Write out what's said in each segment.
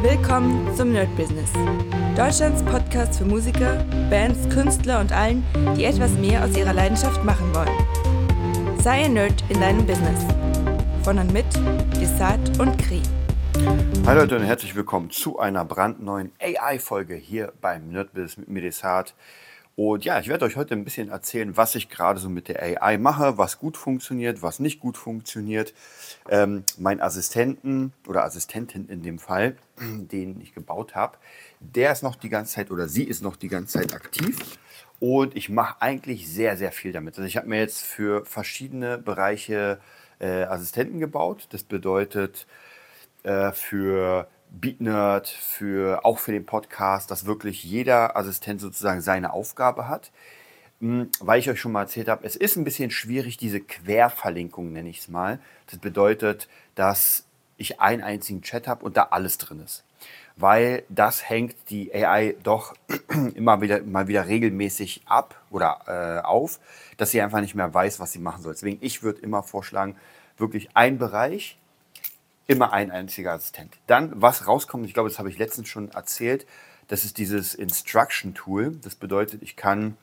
Willkommen zum Nerd Business. Deutschlands Podcast für Musiker, Bands, Künstler und allen, die etwas mehr aus ihrer Leidenschaft machen wollen. Sei ein Nerd in deinem Business. Von und mit Desart und Kri. Hallo Leute und herzlich willkommen zu einer brandneuen AI-Folge hier beim Nerd Business mit mir Desart. Und ja, ich werde euch heute ein bisschen erzählen, was ich gerade so mit der AI mache, was gut funktioniert, was nicht gut funktioniert. Ähm, mein Assistenten oder Assistentin in dem Fall, den ich gebaut habe, der ist noch die ganze Zeit oder sie ist noch die ganze Zeit aktiv. Und ich mache eigentlich sehr, sehr viel damit. Also ich habe mir jetzt für verschiedene Bereiche äh, Assistenten gebaut. Das bedeutet äh, für BeatNerd, für, auch für den Podcast, dass wirklich jeder Assistent sozusagen seine Aufgabe hat. Hm, weil ich euch schon mal erzählt habe, es ist ein bisschen schwierig, diese Querverlinkung nenne ich es mal. Das bedeutet, dass ich einen einzigen Chat habe und da alles drin ist. Weil das hängt die AI doch immer wieder, mal wieder regelmäßig ab oder äh, auf, dass sie einfach nicht mehr weiß, was sie machen soll. Deswegen, ich würde immer vorschlagen, wirklich ein Bereich, immer ein einziger Assistent. Dann, was rauskommt, ich glaube, das habe ich letztens schon erzählt, das ist dieses Instruction Tool. Das bedeutet, ich kann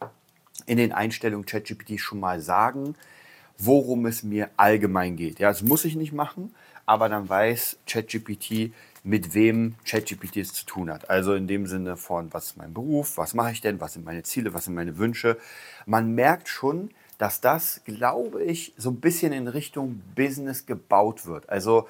in den Einstellungen ChatGPT schon mal sagen, worum es mir allgemein geht. Ja, das muss ich nicht machen, aber dann weiß ChatGPT, mit wem ChatGPT es zu tun hat. Also in dem Sinne von, was ist mein Beruf, was mache ich denn, was sind meine Ziele, was sind meine Wünsche. Man merkt schon, dass das, glaube ich, so ein bisschen in Richtung Business gebaut wird. Also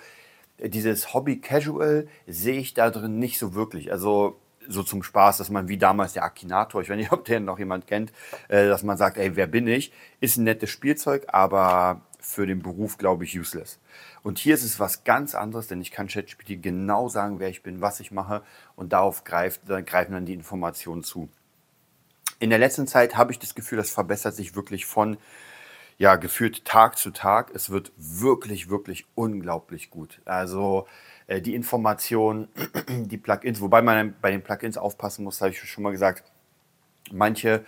dieses Hobby Casual sehe ich da drin nicht so wirklich. Also so zum Spaß, dass man wie damals der Akinator, ich weiß nicht, ob den noch jemand kennt, äh, dass man sagt, ey, wer bin ich? Ist ein nettes Spielzeug, aber für den Beruf, glaube ich, useless. Und hier ist es was ganz anderes, denn ich kann ChatGPT genau sagen, wer ich bin, was ich mache und darauf greift, dann greifen dann die Informationen zu. In der letzten Zeit habe ich das Gefühl, das verbessert sich wirklich von ja, gefühlt Tag zu Tag. Es wird wirklich, wirklich unglaublich gut. Also äh, die Informationen, die Plugins, wobei man bei den Plugins aufpassen muss, habe ich schon mal gesagt, manche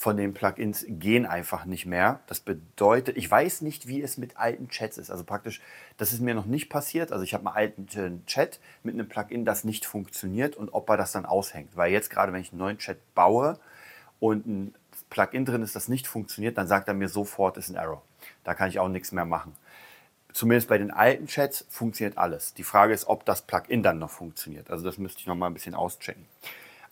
von den Plugins gehen einfach nicht mehr. Das bedeutet, ich weiß nicht, wie es mit alten Chats ist. Also praktisch, das ist mir noch nicht passiert. Also ich habe einen alten Chat mit einem Plugin, das nicht funktioniert und ob er das dann aushängt. Weil jetzt gerade, wenn ich einen neuen Chat baue und ein Plugin drin ist, das nicht funktioniert, dann sagt er mir sofort, ist ein Error. Da kann ich auch nichts mehr machen. Zumindest bei den alten Chats funktioniert alles. Die Frage ist, ob das Plugin dann noch funktioniert. Also das müsste ich noch mal ein bisschen auschecken.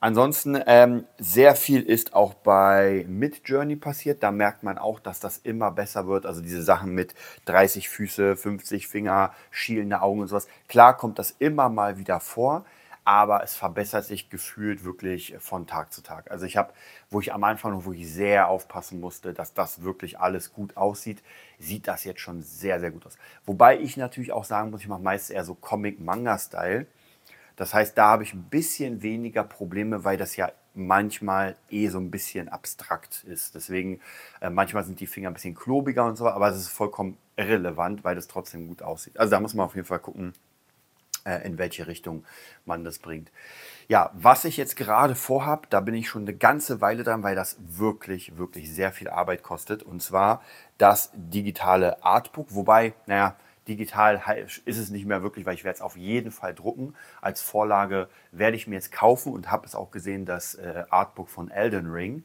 Ansonsten ähm, sehr viel ist auch bei Midjourney passiert. Da merkt man auch, dass das immer besser wird. Also diese Sachen mit 30 Füße, 50 Finger, schielende Augen und sowas. Klar kommt das immer mal wieder vor aber es verbessert sich gefühlt wirklich von Tag zu Tag. Also ich habe, wo ich am Anfang noch wirklich sehr aufpassen musste, dass das wirklich alles gut aussieht, sieht das jetzt schon sehr, sehr gut aus. Wobei ich natürlich auch sagen muss, ich mache meist eher so Comic-Manga-Style. Das heißt, da habe ich ein bisschen weniger Probleme, weil das ja manchmal eh so ein bisschen abstrakt ist. Deswegen, äh, manchmal sind die Finger ein bisschen klobiger und so, aber es ist vollkommen irrelevant, weil das trotzdem gut aussieht. Also da muss man auf jeden Fall gucken, in welche Richtung man das bringt. Ja, was ich jetzt gerade vorhabe, da bin ich schon eine ganze Weile dran, weil das wirklich, wirklich sehr viel Arbeit kostet. Und zwar das digitale Artbook. Wobei, naja, digital ist es nicht mehr wirklich, weil ich werde es auf jeden Fall drucken. Als Vorlage werde ich mir jetzt kaufen und habe es auch gesehen, das äh, Artbook von Elden Ring.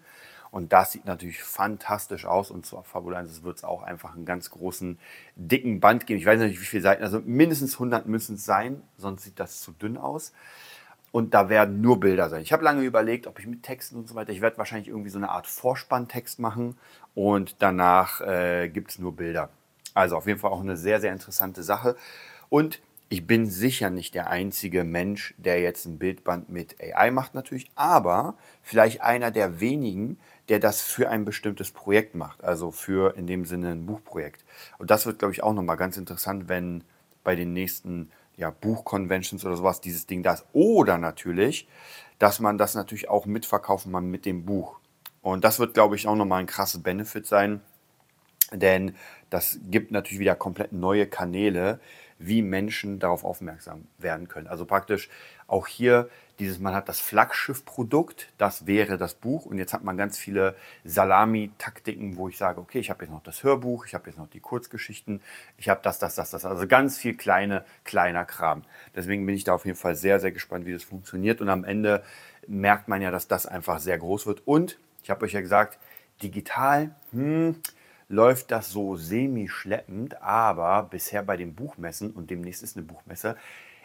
Und das sieht natürlich fantastisch aus. Und zur Fabulensis wird es auch einfach einen ganz großen, dicken Band geben. Ich weiß nicht, wie viele Seiten, also mindestens 100 müssen es sein, sonst sieht das zu dünn aus. Und da werden nur Bilder sein. Ich habe lange überlegt, ob ich mit Texten und so weiter, ich werde wahrscheinlich irgendwie so eine Art Vorspanntext machen und danach äh, gibt es nur Bilder. Also auf jeden Fall auch eine sehr, sehr interessante Sache. Und ich bin sicher nicht der einzige Mensch, der jetzt ein Bildband mit AI macht natürlich, aber vielleicht einer der wenigen, der das für ein bestimmtes Projekt macht, also für in dem Sinne ein Buchprojekt. Und das wird, glaube ich, auch nochmal ganz interessant, wenn bei den nächsten ja, Buchconventions oder sowas dieses Ding da ist. Oder natürlich, dass man das natürlich auch mitverkaufen kann mit dem Buch. Und das wird, glaube ich, auch nochmal ein krasses Benefit sein, denn das gibt natürlich wieder komplett neue Kanäle, wie Menschen darauf aufmerksam werden können. Also praktisch auch hier dieses, man hat das Flaggschiff-Produkt, das wäre das Buch. Und jetzt hat man ganz viele Salami-Taktiken, wo ich sage, okay, ich habe jetzt noch das Hörbuch, ich habe jetzt noch die Kurzgeschichten, ich habe das, das, das, das, also ganz viel kleine, kleiner Kram. Deswegen bin ich da auf jeden Fall sehr, sehr gespannt, wie das funktioniert. Und am Ende merkt man ja, dass das einfach sehr groß wird. Und ich habe euch ja gesagt, digital, hm, läuft das so semi-schleppend, aber bisher bei den Buchmessen und demnächst ist eine Buchmesse,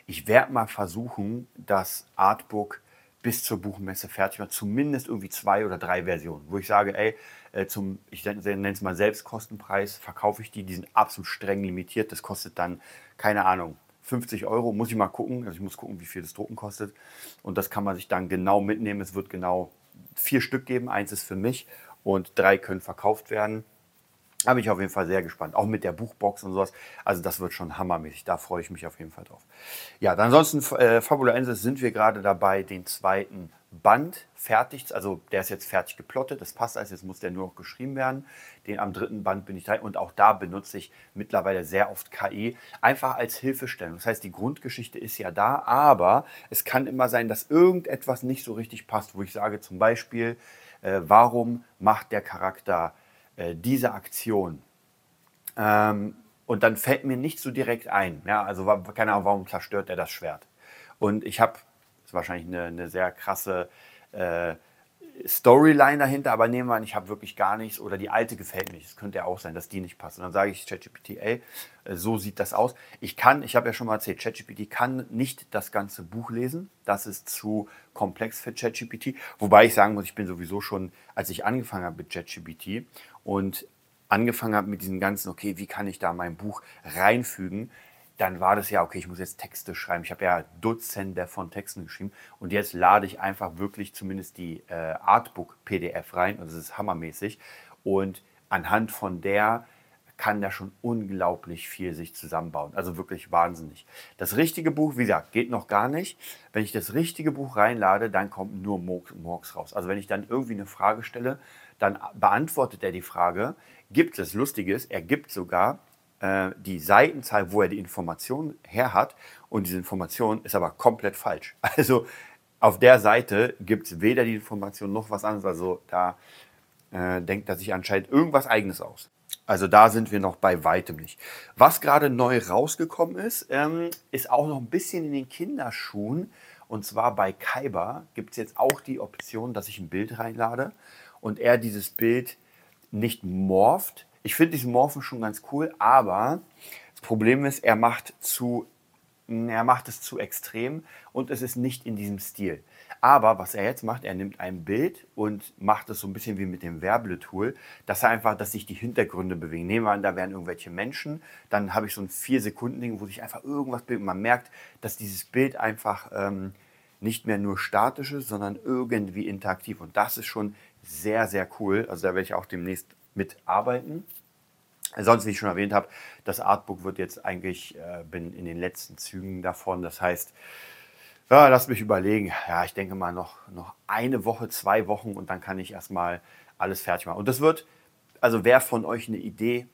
ich werde mal versuchen, das Artbook bis zur Buchmesse fertig machen, zumindest irgendwie zwei oder drei Versionen, wo ich sage, ey, äh, zum, ich nenne es mal Selbstkostenpreis, verkaufe ich die, die sind absolut streng limitiert, das kostet dann, keine Ahnung, 50 Euro, muss ich mal gucken, also ich muss gucken, wie viel das Drucken kostet. Und das kann man sich dann genau mitnehmen, es wird genau vier Stück geben, eins ist für mich und drei können verkauft werden. Da bin ich auf jeden Fall sehr gespannt. Auch mit der Buchbox und sowas. Also das wird schon hammermäßig. Da freue ich mich auf jeden Fall drauf. Ja, dann ansonsten äh, Fabula Ensis sind wir gerade dabei, den zweiten Band fertig, also der ist jetzt fertig geplottet, das passt alles, jetzt muss der nur noch geschrieben werden. Den am dritten Band bin ich dran und auch da benutze ich mittlerweile sehr oft KI, einfach als Hilfestellung. Das heißt, die Grundgeschichte ist ja da, aber es kann immer sein, dass irgendetwas nicht so richtig passt, wo ich sage zum Beispiel, äh, warum macht der Charakter diese Aktion. Ähm, und dann fällt mir nicht so direkt ein. Ja, also keine Ahnung, warum zerstört er das Schwert? Und ich habe, ist wahrscheinlich eine, eine sehr krasse äh, Storyline dahinter, aber nehmen wir an, ich habe wirklich gar nichts oder die alte gefällt mir. Es könnte ja auch sein, dass die nicht passt. Und dann sage ich ChatGPT, ey, äh, so sieht das aus. Ich kann, ich habe ja schon mal erzählt, ChatGPT kann nicht das ganze Buch lesen. Das ist zu komplex für ChatGPT. Wobei ich sagen muss, ich bin sowieso schon, als ich angefangen habe mit ChatGPT und angefangen habe mit diesem ganzen, okay, wie kann ich da mein Buch reinfügen, dann war das ja, okay, ich muss jetzt Texte schreiben. Ich habe ja Dutzende von Texten geschrieben und jetzt lade ich einfach wirklich zumindest die äh, Artbook-PDF rein. Also das ist hammermäßig. Und anhand von der kann da schon unglaublich viel sich zusammenbauen. Also wirklich wahnsinnig. Das richtige Buch, wie gesagt, geht noch gar nicht. Wenn ich das richtige Buch reinlade, dann kommt nur Murks raus. Also wenn ich dann irgendwie eine Frage stelle, dann beantwortet er die Frage. Gibt es, lustiges, er gibt sogar äh, die Seitenzahl, wo er die Information her hat. Und diese Information ist aber komplett falsch. Also auf der Seite gibt es weder die Information noch was anderes. Also da äh, denkt er sich anscheinend irgendwas Eigenes aus. Also da sind wir noch bei weitem nicht. Was gerade neu rausgekommen ist, ähm, ist auch noch ein bisschen in den Kinderschuhen. Und zwar bei Kaiba gibt es jetzt auch die Option, dass ich ein Bild reinlade und er dieses Bild nicht morpht, ich finde diesen Morphen schon ganz cool, aber das Problem ist, er macht, zu, er macht es zu extrem und es ist nicht in diesem Stil. Aber was er jetzt macht, er nimmt ein Bild und macht es so ein bisschen wie mit dem Werbele-Tool, dass er einfach, dass sich die Hintergründe bewegen. Nehmen wir an, da wären irgendwelche Menschen, dann habe ich so ein 4-Sekunden-Ding, wo sich einfach irgendwas bewegt. Man merkt, dass dieses Bild einfach ähm, nicht mehr nur statisch ist, sondern irgendwie interaktiv. Und das ist schon sehr, sehr cool. Also da werde ich auch demnächst mitarbeiten. Sonst, wie ich schon erwähnt habe, das Artbook wird jetzt eigentlich, äh, bin in den letzten Zügen davon. Das heißt, ja, lass mich überlegen. Ja, ich denke mal noch, noch eine Woche, zwei Wochen und dann kann ich erstmal alles fertig machen. Und das wird, also wer von euch eine Idee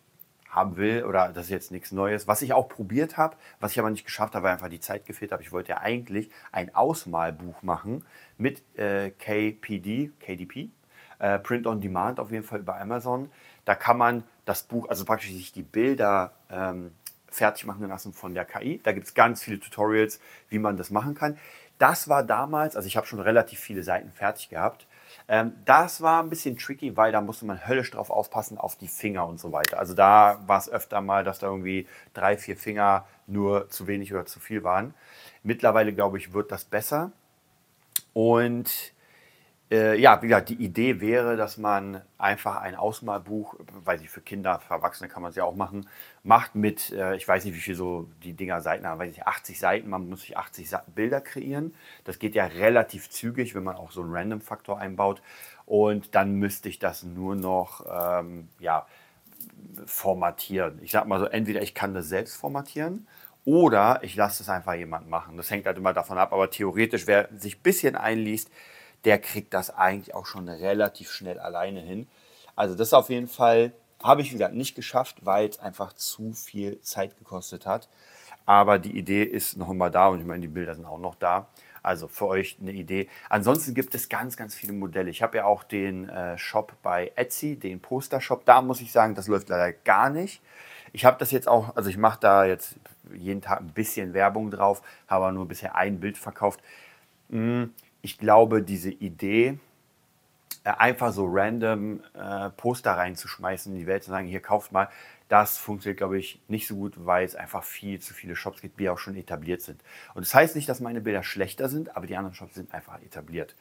haben will, oder das ist jetzt nichts Neues, was ich auch probiert habe, was ich aber nicht geschafft habe, weil einfach die Zeit gefehlt habe. Ich wollte ja eigentlich ein Ausmalbuch machen mit äh, KPD, KDP, äh, Print on Demand auf jeden Fall über Amazon. Da kann man das Buch, also praktisch sich die Bilder ähm, fertig machen lassen von der KI. Da gibt es ganz viele Tutorials, wie man das machen kann. Das war damals, also ich habe schon relativ viele Seiten fertig gehabt. Ähm, das war ein bisschen tricky, weil da musste man höllisch drauf aufpassen, auf die Finger und so weiter. Also da war es öfter mal, dass da irgendwie drei, vier Finger nur zu wenig oder zu viel waren. Mittlerweile, glaube ich, wird das besser. Und äh, ja, wie gesagt, die Idee wäre, dass man einfach ein Ausmalbuch, weiß ich, für Kinder, für Erwachsene kann man es ja auch machen, macht mit, äh, ich weiß nicht, wie viel so die Dinger Seiten haben, weiß ich, 80 Seiten, man muss sich 80 Bilder kreieren. Das geht ja relativ zügig, wenn man auch so einen Random-Faktor einbaut. Und dann müsste ich das nur noch, ähm, ja, formatieren. Ich sag mal so, entweder ich kann das selbst formatieren oder ich lasse es einfach jemand machen. Das hängt halt immer davon ab, aber theoretisch, wer sich ein bisschen einliest, der kriegt das eigentlich auch schon relativ schnell alleine hin. Also das auf jeden Fall habe ich wieder nicht geschafft, weil es einfach zu viel Zeit gekostet hat. Aber die Idee ist noch immer da und ich meine, die Bilder sind auch noch da. Also für euch eine Idee. Ansonsten gibt es ganz, ganz viele Modelle. Ich habe ja auch den äh, Shop bei Etsy, den Poster-Shop. Da muss ich sagen, das läuft leider gar nicht. Ich habe das jetzt auch, also ich mache da jetzt jeden Tag ein bisschen Werbung drauf, habe aber nur bisher ein Bild verkauft. Hm, ich glaube, diese Idee, äh, einfach so random äh, Poster reinzuschmeißen in die Welt, zu sagen, hier kauft mal, das funktioniert, glaube ich, nicht so gut, weil es einfach viel zu viele Shops gibt, die auch schon etabliert sind. Und das heißt nicht, dass meine Bilder schlechter sind, aber die anderen Shops sind einfach etabliert.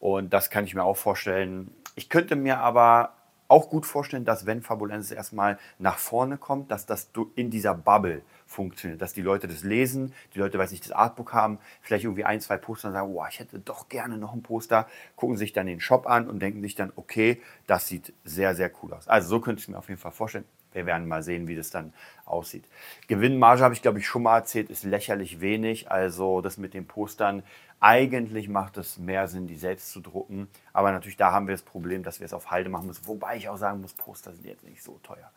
Und das kann ich mir auch vorstellen. Ich könnte mir aber auch gut vorstellen, dass wenn Fabulensis erstmal nach vorne kommt, dass das in dieser Bubble funktioniert, dass die Leute das lesen, die Leute, weiß nicht, das Artbook haben, vielleicht irgendwie ein, zwei Poster und sagen, oh, ich hätte doch gerne noch ein Poster, gucken sich dann den Shop an und denken sich dann, okay, das sieht sehr, sehr cool aus. Also so könnte ich mir auf jeden Fall vorstellen. Wir werden mal sehen, wie das dann aussieht. Gewinnmarge habe ich, glaube ich, schon mal erzählt, ist lächerlich wenig. Also das mit den Postern, eigentlich macht es mehr Sinn, die selbst zu drucken. Aber natürlich, da haben wir das Problem, dass wir es auf Halde machen müssen. Wobei ich auch sagen muss, Poster sind jetzt nicht so teuer.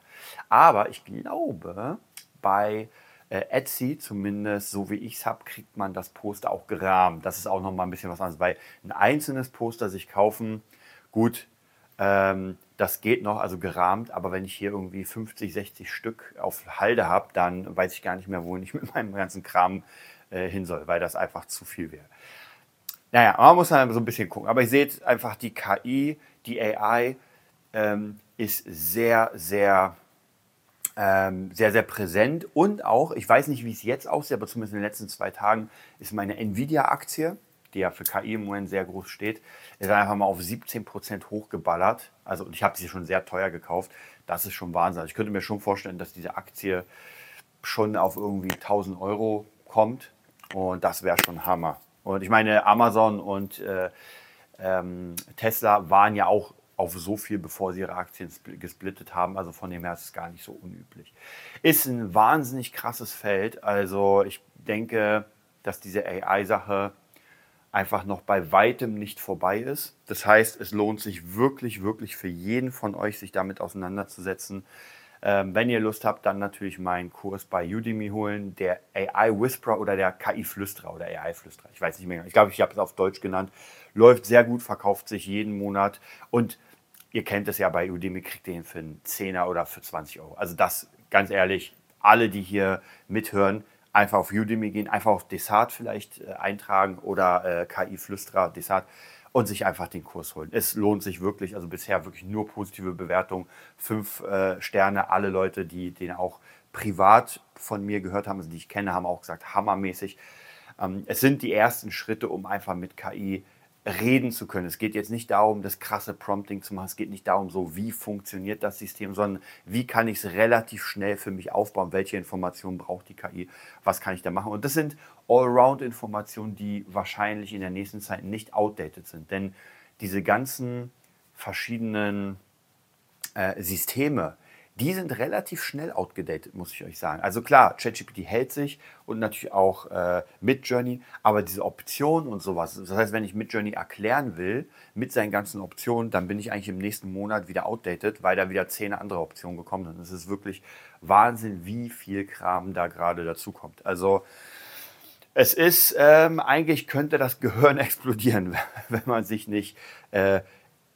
Aber ich glaube, bei äh, Etsy, zumindest so wie ich es habe, kriegt man das Poster auch gerahmt. Das ist auch nochmal ein bisschen was anderes, weil ein einzelnes Poster sich kaufen, gut, ähm, das geht noch, also gerahmt, aber wenn ich hier irgendwie 50, 60 Stück auf Halde habe, dann weiß ich gar nicht mehr, wohin ich mit meinem ganzen Kram äh, hin soll, weil das einfach zu viel wäre. Naja, man muss dann so ein bisschen gucken. Aber ihr seht einfach, die KI, die AI ähm, ist sehr, sehr, ähm, sehr, sehr präsent. Und auch, ich weiß nicht, wie es jetzt aussieht, aber zumindest in den letzten zwei Tagen ist meine Nvidia-Aktie die ja für KI im Moment sehr groß steht, ist einfach mal auf 17% hochgeballert. Also ich habe sie schon sehr teuer gekauft. Das ist schon Wahnsinn. Also ich könnte mir schon vorstellen, dass diese Aktie schon auf irgendwie 1000 Euro kommt. Und das wäre schon Hammer. Und ich meine, Amazon und äh, ähm, Tesla waren ja auch auf so viel, bevor sie ihre Aktien gesplittet haben. Also von dem her ist es gar nicht so unüblich. Ist ein wahnsinnig krasses Feld. Also ich denke, dass diese AI-Sache einfach noch bei weitem nicht vorbei ist. Das heißt, es lohnt sich wirklich, wirklich für jeden von euch, sich damit auseinanderzusetzen. Ähm, wenn ihr Lust habt, dann natürlich meinen Kurs bei Udemy holen, der AI Whisperer oder der KI Flüsterer oder AI Flüsterer. Ich weiß nicht mehr. Ich glaube, ich habe es auf Deutsch genannt. Läuft sehr gut, verkauft sich jeden Monat und ihr kennt es ja bei Udemy, kriegt ihr ihn für einen Zehner oder für 20 Euro. Also das, ganz ehrlich, alle, die hier mithören, einfach auf Udemy gehen, einfach auf Desart vielleicht äh, eintragen oder äh, KI-Flüsterer Desart und sich einfach den Kurs holen. Es lohnt sich wirklich, also bisher wirklich nur positive Bewertungen, fünf äh, Sterne. Alle Leute, die den auch privat von mir gehört haben, also die ich kenne, haben auch gesagt, hammermäßig. Ähm, es sind die ersten Schritte, um einfach mit KI reden zu können. Es geht jetzt nicht darum, das krasse Prompting zu machen. Es geht nicht darum, so wie funktioniert das System, sondern wie kann ich es relativ schnell für mich aufbauen? Welche Informationen braucht die KI? Was kann ich da machen? Und das sind Allround-Informationen, die wahrscheinlich in der nächsten Zeit nicht outdated sind. Denn diese ganzen verschiedenen äh, Systeme, die sind relativ schnell outgedatet, muss ich euch sagen. Also klar, ChatGPT hält sich und natürlich auch äh, Midjourney, aber diese Optionen und sowas, das heißt, wenn ich Midjourney erklären will mit seinen ganzen Optionen, dann bin ich eigentlich im nächsten Monat wieder outdated, weil da wieder zehn andere Optionen gekommen sind. Es ist wirklich Wahnsinn, wie viel Kram da gerade dazu kommt. Also es ist, ähm, eigentlich könnte das Gehirn explodieren, wenn man sich nicht äh,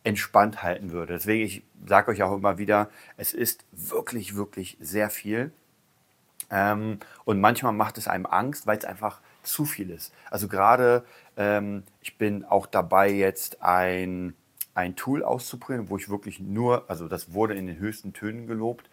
entspannt halten würde. Deswegen, ich sage euch auch immer wieder, es ist wirklich, wirklich sehr viel. Ähm, und manchmal macht es einem Angst, weil es einfach zu viel ist. Also gerade, ähm, ich bin auch dabei, jetzt ein, ein Tool auszuprobieren, wo ich wirklich nur, also das wurde in den höchsten Tönen gelobt.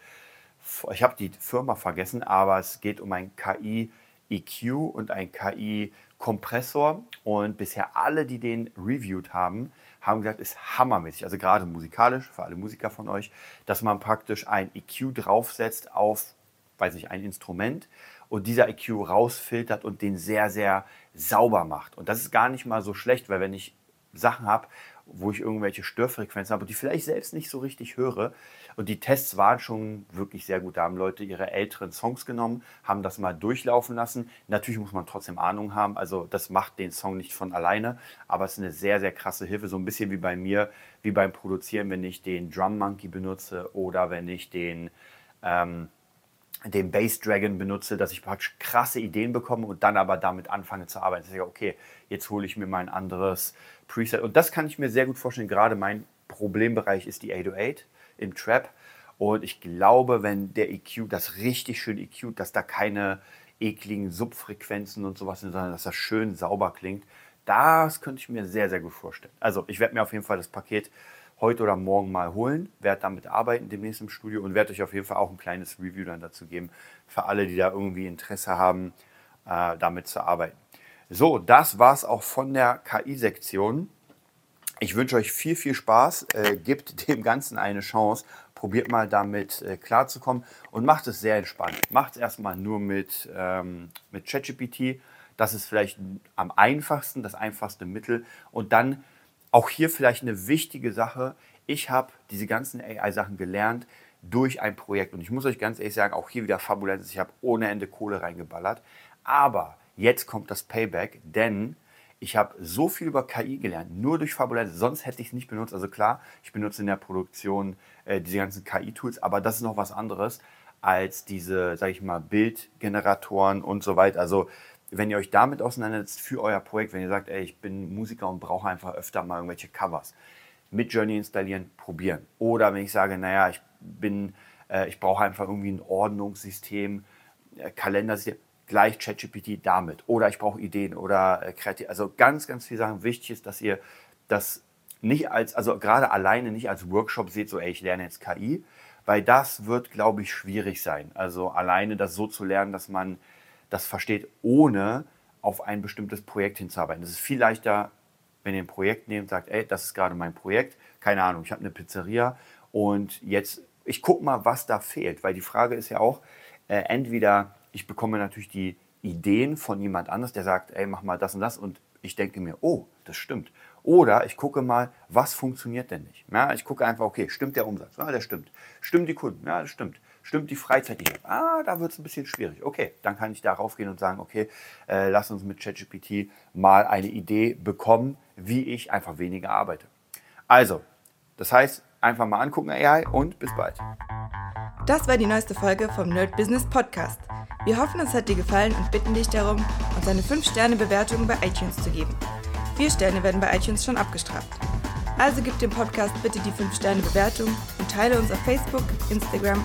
Ich habe die Firma vergessen, aber es geht um ein KI-EQ und ein KI-Kompressor. Und bisher alle, die den reviewed haben, haben gesagt, ist hammermäßig, also gerade musikalisch, für alle Musiker von euch, dass man praktisch ein EQ draufsetzt auf, weiß ich, ein Instrument und dieser EQ rausfiltert und den sehr, sehr sauber macht. Und das ist gar nicht mal so schlecht, weil wenn ich Sachen habe, wo ich irgendwelche Störfrequenzen habe, die vielleicht selbst nicht so richtig höre. Und die Tests waren schon wirklich sehr gut. Da haben Leute ihre älteren Songs genommen, haben das mal durchlaufen lassen. Natürlich muss man trotzdem Ahnung haben. Also das macht den Song nicht von alleine, aber es ist eine sehr, sehr krasse Hilfe. So ein bisschen wie bei mir, wie beim Produzieren, wenn ich den Drum Monkey benutze oder wenn ich den, ähm, den Base Dragon benutze, dass ich praktisch krasse Ideen bekomme und dann aber damit anfange zu arbeiten. Ich sage, okay, jetzt hole ich mir mein anderes Preset. Und das kann ich mir sehr gut vorstellen. Gerade mein Problembereich ist die 808 im Trap. Und ich glaube, wenn der EQ, das richtig schön EQ, dass da keine ekligen Subfrequenzen und sowas sind, sondern dass das schön sauber klingt, das könnte ich mir sehr, sehr gut vorstellen. Also ich werde mir auf jeden Fall das Paket heute oder morgen mal holen, werde damit arbeiten demnächst im Studio und werde euch auf jeden Fall auch ein kleines Review dann dazu geben, für alle, die da irgendwie Interesse haben, äh, damit zu arbeiten. So, das war es auch von der KI-Sektion. Ich wünsche euch viel, viel Spaß. Äh, gebt dem Ganzen eine Chance. Probiert mal damit äh, klarzukommen und macht es sehr entspannt. Macht es erstmal nur mit, ähm, mit ChatGPT. Das ist vielleicht am einfachsten, das einfachste Mittel. Und dann auch hier vielleicht eine wichtige Sache. Ich habe diese ganzen AI-Sachen gelernt durch ein Projekt. Und ich muss euch ganz ehrlich sagen, auch hier wieder Fabulenz. Ich habe ohne Ende Kohle reingeballert. Aber jetzt kommt das Payback, denn ich habe so viel über KI gelernt, nur durch Fabulenz. Sonst hätte ich es nicht benutzt. Also klar, ich benutze in der Produktion äh, diese ganzen KI-Tools, aber das ist noch was anderes als diese, sage ich mal, Bildgeneratoren und so weiter. Also wenn ihr euch damit auseinandersetzt für euer Projekt, wenn ihr sagt, ey, ich bin Musiker und brauche einfach öfter mal irgendwelche Covers, mit Journey installieren, probieren. Oder wenn ich sage, naja, ich bin, äh, ich brauche einfach irgendwie ein Ordnungssystem, äh, Kalendersystem, gleich ChatGPT damit. Oder ich brauche Ideen oder äh, kreativ. Also ganz, ganz viele Sachen. Wichtig ist, dass ihr das nicht als, also gerade alleine nicht als Workshop seht, so, ey, ich lerne jetzt KI, weil das wird, glaube ich, schwierig sein. Also alleine das so zu lernen, dass man das versteht, ohne auf ein bestimmtes Projekt hinzuarbeiten. Es ist viel leichter, wenn ihr ein Projekt nehmt sagt, ey, das ist gerade mein Projekt, keine Ahnung, ich habe eine Pizzeria und jetzt, ich gucke mal, was da fehlt, weil die Frage ist ja auch, äh, entweder ich bekomme natürlich die Ideen von jemand anders, der sagt, ey, mach mal das und das und ich denke mir, oh, das stimmt. Oder ich gucke mal, was funktioniert denn nicht. Ja, ich gucke einfach, okay, stimmt der Umsatz? Ja, der stimmt. Stimmen die Kunden? Ja, das stimmt. Stimmt die Freizeit nicht? Ah, da wird es ein bisschen schwierig. Okay, dann kann ich darauf gehen und sagen, okay, äh, lass uns mit ChatGPT mal eine Idee bekommen, wie ich einfach weniger arbeite. Also, das heißt, einfach mal angucken AI und bis bald. Das war die neueste Folge vom Nerd Business Podcast. Wir hoffen, es hat dir gefallen und bitten dich darum, uns eine 5-Sterne-Bewertung bei iTunes zu geben. Vier Sterne werden bei iTunes schon abgestraft. Also gib dem Podcast bitte die 5-Sterne-Bewertung und teile uns auf Facebook, Instagram